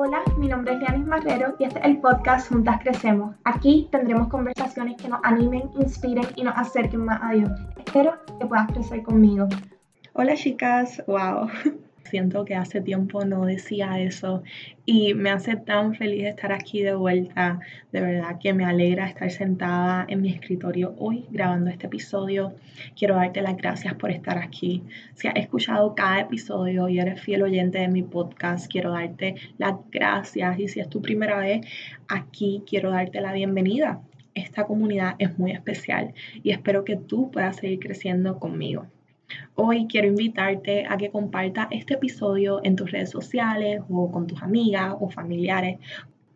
Hola, mi nombre es Lianis Marrero y este es el podcast Juntas Crecemos. Aquí tendremos conversaciones que nos animen, inspiren y nos acerquen más a Dios. Espero que puedas crecer conmigo. Hola chicas, wow. Siento que hace tiempo no decía eso y me hace tan feliz estar aquí de vuelta. De verdad que me alegra estar sentada en mi escritorio hoy grabando este episodio. Quiero darte las gracias por estar aquí. Si has escuchado cada episodio y eres fiel oyente de mi podcast, quiero darte las gracias. Y si es tu primera vez aquí, quiero darte la bienvenida. Esta comunidad es muy especial y espero que tú puedas seguir creciendo conmigo. Hoy quiero invitarte a que compartas este episodio en tus redes sociales o con tus amigas o familiares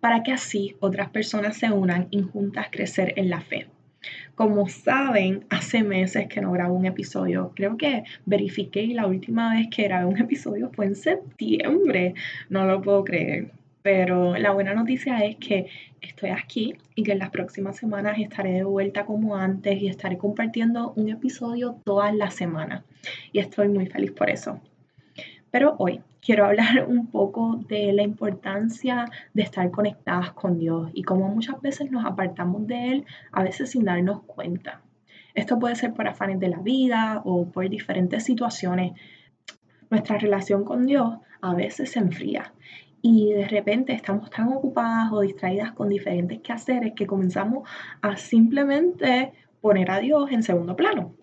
para que así otras personas se unan y juntas crecer en la fe. Como saben, hace meses que no grabo un episodio. Creo que verifiqué y la última vez que grabé un episodio fue en septiembre. No lo puedo creer. Pero la buena noticia es que estoy aquí y que en las próximas semanas estaré de vuelta como antes y estaré compartiendo un episodio todas las semanas. Y estoy muy feliz por eso. Pero hoy quiero hablar un poco de la importancia de estar conectadas con Dios y cómo muchas veces nos apartamos de Él, a veces sin darnos cuenta. Esto puede ser por afanes de la vida o por diferentes situaciones. Nuestra relación con Dios a veces se enfría y de repente estamos tan ocupadas o distraídas con diferentes quehaceres que comenzamos a simplemente poner a Dios en segundo plano.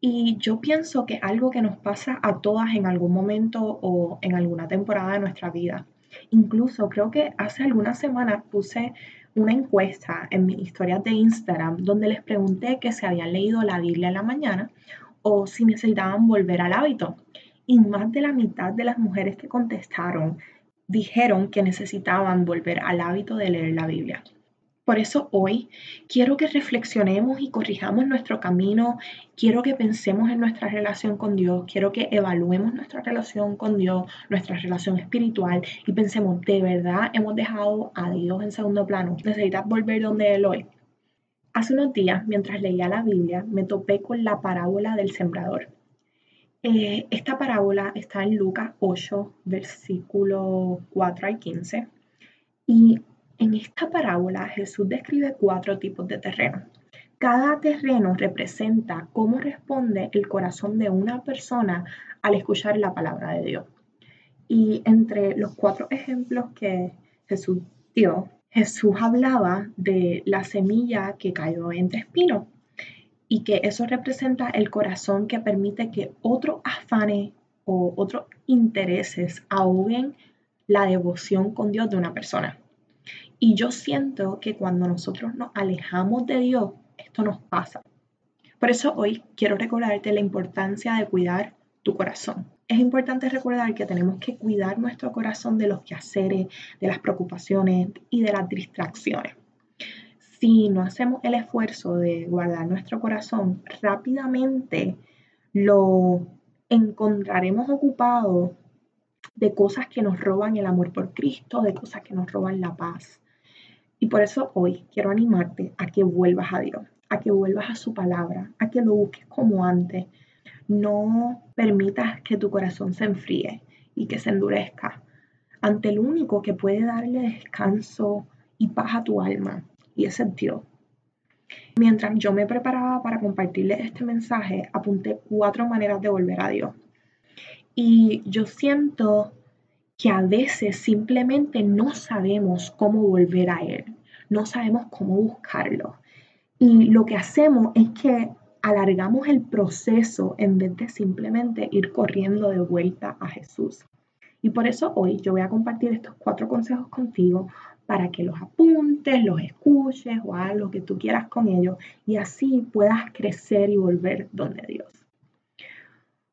Y yo pienso que algo que nos pasa a todas en algún momento o en alguna temporada de nuestra vida. Incluso creo que hace algunas semanas puse una encuesta en mis historias de Instagram donde les pregunté que se habían leído la Biblia en la mañana o si necesitaban volver al hábito. Y más de la mitad de las mujeres que contestaron dijeron que necesitaban volver al hábito de leer la Biblia. Por eso hoy quiero que reflexionemos y corrijamos nuestro camino, quiero que pensemos en nuestra relación con Dios, quiero que evaluemos nuestra relación con Dios, nuestra relación espiritual y pensemos, ¿de verdad hemos dejado a Dios en segundo plano? ¿Necesitas volver donde Él hoy? Hace unos días, mientras leía la Biblia, me topé con la parábola del sembrador. Eh, esta parábola está en Lucas 8, versículo 4 al 15. Y en esta parábola Jesús describe cuatro tipos de terreno. Cada terreno representa cómo responde el corazón de una persona al escuchar la palabra de Dios. Y entre los cuatro ejemplos que Jesús dio, Jesús hablaba de la semilla que cayó entre espinos y que eso representa el corazón que permite que otros afanes o otros intereses ahoguen la devoción con Dios de una persona. Y yo siento que cuando nosotros nos alejamos de Dios, esto nos pasa. Por eso hoy quiero recordarte la importancia de cuidar tu corazón. Es importante recordar que tenemos que cuidar nuestro corazón de los quehaceres, de las preocupaciones y de las distracciones si no hacemos el esfuerzo de guardar nuestro corazón, rápidamente lo encontraremos ocupado de cosas que nos roban el amor por Cristo, de cosas que nos roban la paz. Y por eso hoy quiero animarte a que vuelvas a Dios, a que vuelvas a su palabra, a que lo busques como antes. No permitas que tu corazón se enfríe y que se endurezca ante el único que puede darle descanso y paz a tu alma, y ese. Mientras yo me preparaba para compartirles este mensaje, apunté cuatro maneras de volver a Dios. Y yo siento que a veces simplemente no sabemos cómo volver a Él, no sabemos cómo buscarlo. Y lo que hacemos es que alargamos el proceso en vez de simplemente ir corriendo de vuelta a Jesús. Y por eso hoy yo voy a compartir estos cuatro consejos contigo para que los apuntes, los escuches o hagas lo que tú quieras con ellos y así puedas crecer y volver donde Dios.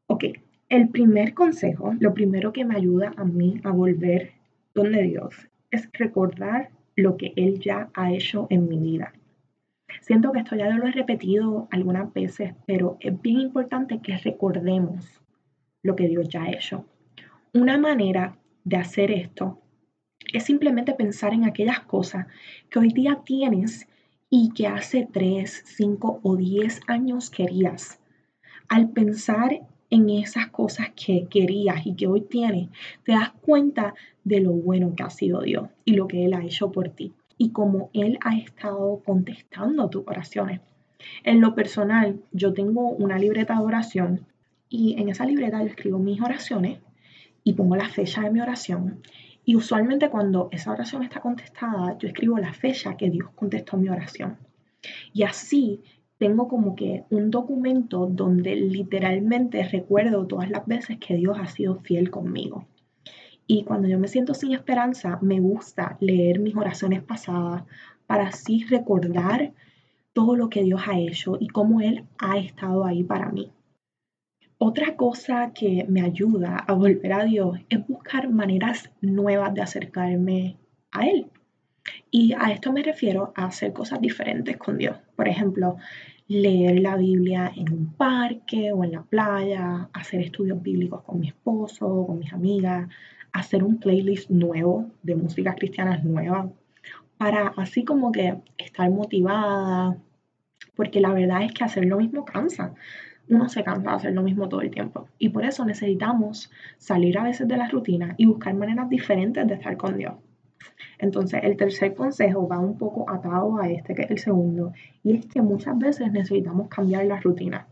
Ok, el primer consejo, lo primero que me ayuda a mí a volver donde Dios es recordar lo que Él ya ha hecho en mi vida. Siento que esto ya lo he repetido algunas veces, pero es bien importante que recordemos lo que Dios ya ha hecho. Una manera de hacer esto es simplemente pensar en aquellas cosas que hoy día tienes y que hace 3, 5 o 10 años querías. Al pensar en esas cosas que querías y que hoy tienes, te das cuenta de lo bueno que ha sido Dios y lo que Él ha hecho por ti y cómo Él ha estado contestando tus oraciones. En lo personal, yo tengo una libreta de oración y en esa libreta yo escribo mis oraciones y pongo la fecha de mi oración. Y usualmente cuando esa oración está contestada, yo escribo la fecha que Dios contestó mi oración. Y así tengo como que un documento donde literalmente recuerdo todas las veces que Dios ha sido fiel conmigo. Y cuando yo me siento sin esperanza, me gusta leer mis oraciones pasadas para así recordar todo lo que Dios ha hecho y cómo Él ha estado ahí para mí. Otra cosa que me ayuda a volver a Dios es buscar maneras nuevas de acercarme a Él. Y a esto me refiero a hacer cosas diferentes con Dios. Por ejemplo, leer la Biblia en un parque o en la playa, hacer estudios bíblicos con mi esposo, con mis amigas, hacer un playlist nuevo de música cristiana nueva, para así como que estar motivada, porque la verdad es que hacer lo mismo cansa. Uno se cansa de hacer lo mismo todo el tiempo. Y por eso necesitamos salir a veces de la rutina y buscar maneras diferentes de estar con Dios. Entonces, el tercer consejo va un poco atado a este, que es el segundo, y es que muchas veces necesitamos cambiar la rutina.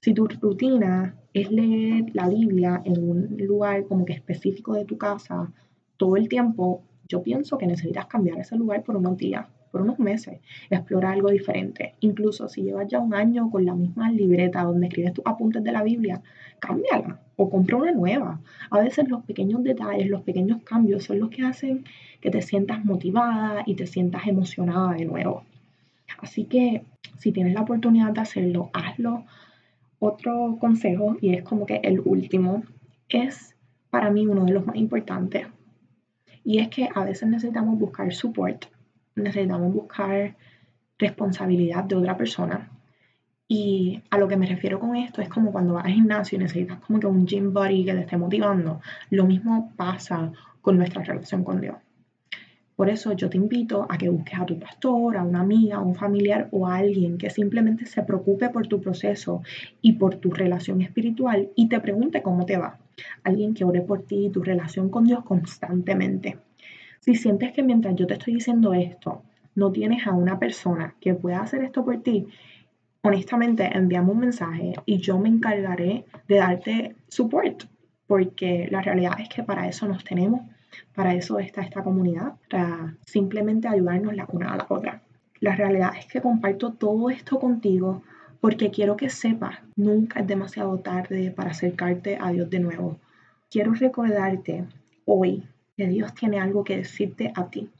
Si tu rutina es leer la Biblia en un lugar como que específico de tu casa todo el tiempo, yo pienso que necesitas cambiar ese lugar por unos días, por unos meses, explorar algo diferente. Incluso si llevas ya un año con la misma libreta donde escribes tus apuntes de la Biblia, cámbiala o compra una nueva. A veces los pequeños detalles, los pequeños cambios son los que hacen que te sientas motivada y te sientas emocionada de nuevo. Así que si tienes la oportunidad de hacerlo, hazlo. Otro consejo, y es como que el último, es para mí uno de los más importantes. Y es que a veces necesitamos buscar support necesitamos buscar responsabilidad de otra persona. Y a lo que me refiero con esto es como cuando vas al gimnasio y necesitas como que un gym buddy que te esté motivando. Lo mismo pasa con nuestra relación con Dios. Por eso yo te invito a que busques a tu pastor, a una amiga, a un familiar o a alguien que simplemente se preocupe por tu proceso y por tu relación espiritual y te pregunte cómo te va. Alguien que ore por ti y tu relación con Dios constantemente. Si sientes que mientras yo te estoy diciendo esto, no tienes a una persona que pueda hacer esto por ti, honestamente envíame un mensaje y yo me encargaré de darte support, porque la realidad es que para eso nos tenemos, para eso está esta comunidad, para simplemente ayudarnos la una a la otra. La realidad es que comparto todo esto contigo porque quiero que sepas, nunca es demasiado tarde para acercarte a Dios de nuevo. Quiero recordarte hoy Dios tiene algo que decirte a ti.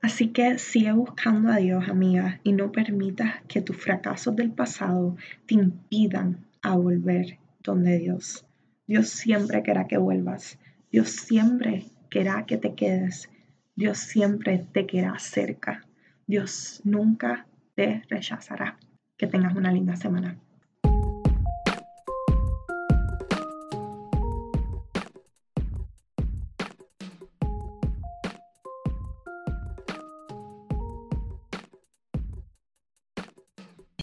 Así que sigue buscando a Dios, amiga, y no permitas que tus fracasos del pasado te impidan a volver donde Dios. Dios siempre querrá que vuelvas. Dios siempre querrá que te quedes. Dios siempre te queda cerca. Dios nunca te rechazará. Que tengas una linda semana.